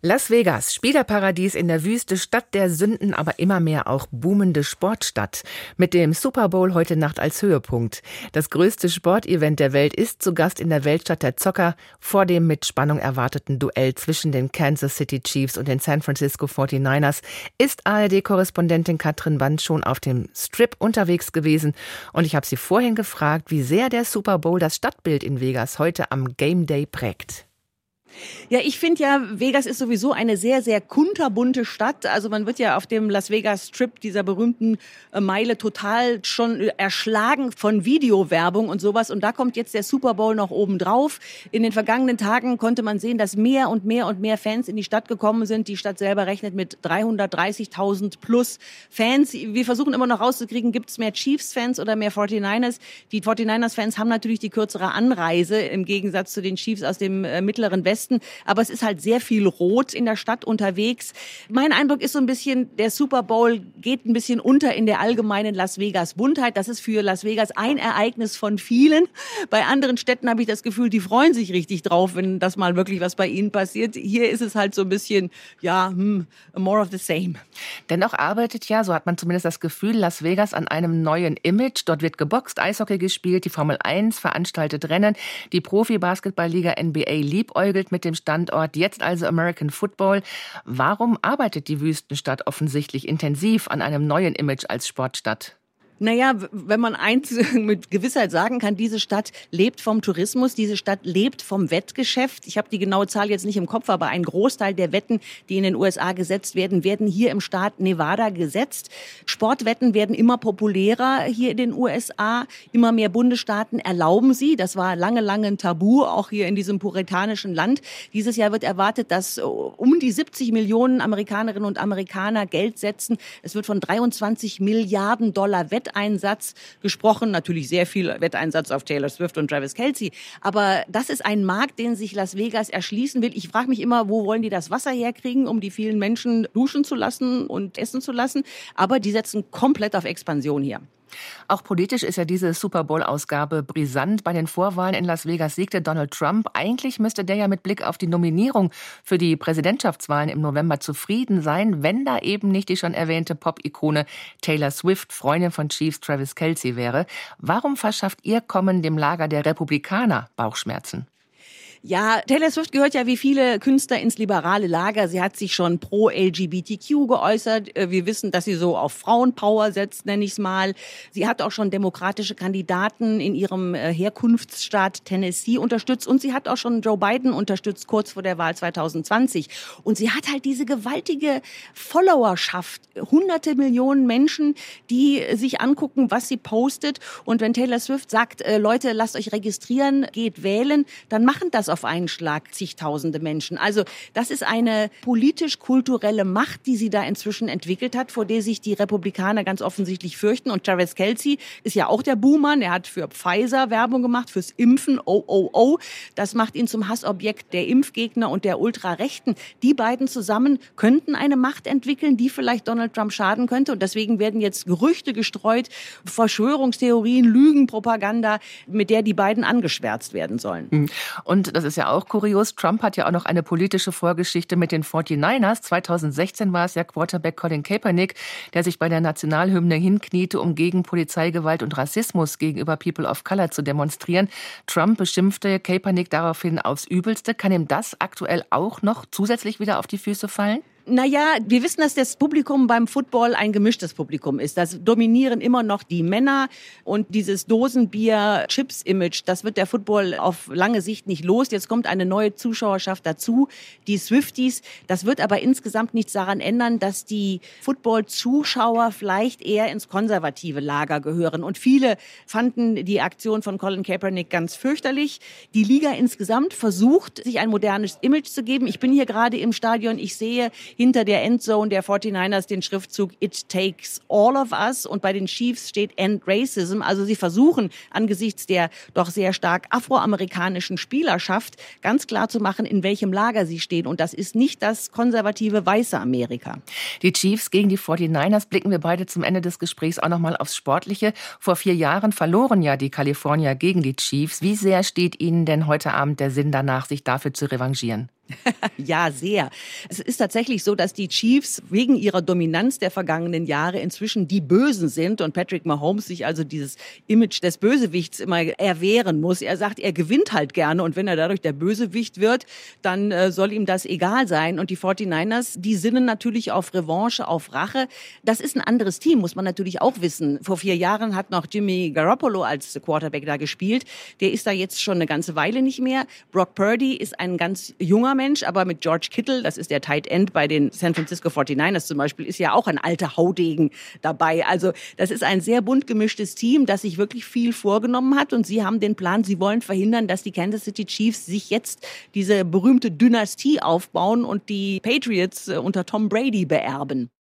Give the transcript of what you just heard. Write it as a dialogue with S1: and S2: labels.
S1: Las Vegas, Spielerparadies in der Wüste, Stadt der Sünden, aber immer mehr auch boomende Sportstadt. Mit dem Super Bowl heute Nacht als Höhepunkt. Das größte Sportevent der Welt ist zu Gast in der Weltstadt der Zocker vor dem mit Spannung erwarteten Duell zwischen den Kansas City Chiefs und den San Francisco 49ers. Ist ARD-Korrespondentin Katrin Band schon auf dem Strip unterwegs gewesen und ich habe sie vorhin gefragt, wie sehr der Super Bowl das Stadtbild in Vegas heute am Game Day prägt.
S2: Ja, ich finde ja, Vegas ist sowieso eine sehr, sehr kunterbunte Stadt. Also man wird ja auf dem Las Vegas Strip dieser berühmten äh, Meile total schon erschlagen von Videowerbung und sowas. Und da kommt jetzt der Super Bowl noch oben drauf. In den vergangenen Tagen konnte man sehen, dass mehr und mehr und mehr Fans in die Stadt gekommen sind. Die Stadt selber rechnet mit 330.000 plus Fans. Wir versuchen immer noch rauszukriegen, gibt es mehr Chiefs-Fans oder mehr 49ers? Die 49ers-Fans haben natürlich die kürzere Anreise im Gegensatz zu den Chiefs aus dem äh, mittleren Westen. Westen. Aber es ist halt sehr viel Rot in der Stadt unterwegs. Mein Eindruck ist so ein bisschen, der Super Bowl geht ein bisschen unter in der allgemeinen Las Vegas Buntheit. Das ist für Las Vegas ein Ereignis von vielen. Bei anderen Städten habe ich das Gefühl, die freuen sich richtig drauf, wenn das mal wirklich was bei ihnen passiert. Hier ist es halt so ein bisschen, ja, hm, more of the same.
S1: Dennoch arbeitet ja, so hat man zumindest das Gefühl, Las Vegas an einem neuen Image. Dort wird geboxt, Eishockey gespielt, die Formel 1 veranstaltet Rennen, die Profi-Basketballliga NBA liebäugelt mit dem Standort, jetzt also American Football. Warum arbeitet die Wüstenstadt offensichtlich intensiv an einem neuen Image als Sportstadt?
S2: Naja, wenn man eins mit Gewissheit sagen kann, diese Stadt lebt vom Tourismus, diese Stadt lebt vom Wettgeschäft. Ich habe die genaue Zahl jetzt nicht im Kopf, aber ein Großteil der Wetten, die in den USA gesetzt werden, werden hier im Staat Nevada gesetzt. Sportwetten werden immer populärer hier in den USA. Immer mehr Bundesstaaten erlauben sie. Das war lange, lange ein Tabu, auch hier in diesem puritanischen Land. Dieses Jahr wird erwartet, dass um die 70 Millionen Amerikanerinnen und Amerikaner Geld setzen. Es wird von 23 Milliarden Dollar Wett Wetteinsatz gesprochen. Natürlich sehr viel Wetteinsatz auf Taylor Swift und Travis Kelsey. Aber das ist ein Markt, den sich Las Vegas erschließen will. Ich frage mich immer, wo wollen die das Wasser herkriegen, um die vielen Menschen duschen zu lassen und essen zu lassen. Aber die setzen komplett auf Expansion hier.
S1: Auch politisch ist ja diese Super Bowl-Ausgabe brisant. Bei den Vorwahlen in Las Vegas siegte Donald Trump. Eigentlich müsste der ja mit Blick auf die Nominierung für die Präsidentschaftswahlen im November zufrieden sein, wenn da eben nicht die schon erwähnte Pop-Ikone Taylor Swift, Freundin von Chiefs Travis Kelsey wäre. Warum verschafft ihr Kommen dem Lager der Republikaner Bauchschmerzen?
S2: Ja, Taylor Swift gehört ja wie viele Künstler ins liberale Lager. Sie hat sich schon pro LGBTQ geäußert. Äh, wir wissen, dass sie so auf Frauenpower setzt, nenne ich es mal. Sie hat auch schon demokratische Kandidaten in ihrem äh, Herkunftsstaat Tennessee unterstützt und sie hat auch schon Joe Biden unterstützt kurz vor der Wahl 2020. Und sie hat halt diese gewaltige Followerschaft, hunderte Millionen Menschen, die sich angucken, was sie postet. Und wenn Taylor Swift sagt, äh, Leute, lasst euch registrieren, geht wählen, dann machen das auf einen Schlag zigtausende Menschen. Also das ist eine politisch-kulturelle Macht, die sie da inzwischen entwickelt hat, vor der sich die Republikaner ganz offensichtlich fürchten. Und Travis Kelsey ist ja auch der Buhmann. Er hat für Pfizer Werbung gemacht, fürs Impfen. Oh, oh, oh. Das macht ihn zum Hassobjekt der Impfgegner und der Ultrarechten. Die beiden zusammen könnten eine Macht entwickeln, die vielleicht Donald Trump schaden könnte. Und deswegen werden jetzt Gerüchte gestreut, Verschwörungstheorien, Lügenpropaganda, mit der die beiden angeschwärzt werden sollen.
S1: Hm. Und das ist ja auch kurios. Trump hat ja auch noch eine politische Vorgeschichte mit den 49ers. 2016 war es ja Quarterback Colin Kaepernick, der sich bei der Nationalhymne hinkniete, um gegen Polizeigewalt und Rassismus gegenüber People of Color zu demonstrieren. Trump beschimpfte Kaepernick daraufhin aufs Übelste. Kann ihm das aktuell auch noch zusätzlich wieder auf die Füße fallen?
S2: Naja, wir wissen, dass das Publikum beim Football ein gemischtes Publikum ist. Das dominieren immer noch die Männer und dieses Dosenbier-Chips-Image, das wird der Football auf lange Sicht nicht los. Jetzt kommt eine neue Zuschauerschaft dazu, die Swifties. Das wird aber insgesamt nichts daran ändern, dass die Football-Zuschauer vielleicht eher ins konservative Lager gehören. Und viele fanden die Aktion von Colin Kaepernick ganz fürchterlich. Die Liga insgesamt versucht, sich ein modernes Image zu geben. Ich bin hier gerade im Stadion, ich sehe hinter der Endzone der 49ers den Schriftzug It takes all of us und bei den Chiefs steht End Racism. Also sie versuchen angesichts der doch sehr stark afroamerikanischen Spielerschaft ganz klar zu machen, in welchem Lager sie stehen. Und das ist nicht das konservative weiße Amerika.
S1: Die Chiefs gegen die 49ers blicken wir beide zum Ende des Gesprächs auch nochmal aufs Sportliche. Vor vier Jahren verloren ja die Kalifornier gegen die Chiefs. Wie sehr steht Ihnen denn heute Abend der Sinn danach, sich dafür zu revanchieren?
S2: ja, sehr. Es ist tatsächlich so, dass die Chiefs wegen ihrer Dominanz der vergangenen Jahre inzwischen die Bösen sind und Patrick Mahomes sich also dieses Image des Bösewichts immer erwehren muss. Er sagt, er gewinnt halt gerne und wenn er dadurch der Bösewicht wird, dann äh, soll ihm das egal sein. Und die 49ers, die sinnen natürlich auf Revanche, auf Rache. Das ist ein anderes Team, muss man natürlich auch wissen. Vor vier Jahren hat noch Jimmy Garoppolo als Quarterback da gespielt. Der ist da jetzt schon eine ganze Weile nicht mehr. Brock Purdy ist ein ganz junger Mensch, aber mit George Kittle, das ist der Tight End bei den San Francisco 49ers zum Beispiel, ist ja auch ein alter Haudegen dabei. Also das ist ein sehr bunt gemischtes Team, das sich wirklich viel vorgenommen hat und sie haben den Plan, sie wollen verhindern, dass die Kansas City Chiefs sich jetzt diese berühmte Dynastie aufbauen und die Patriots äh, unter Tom Brady beerben.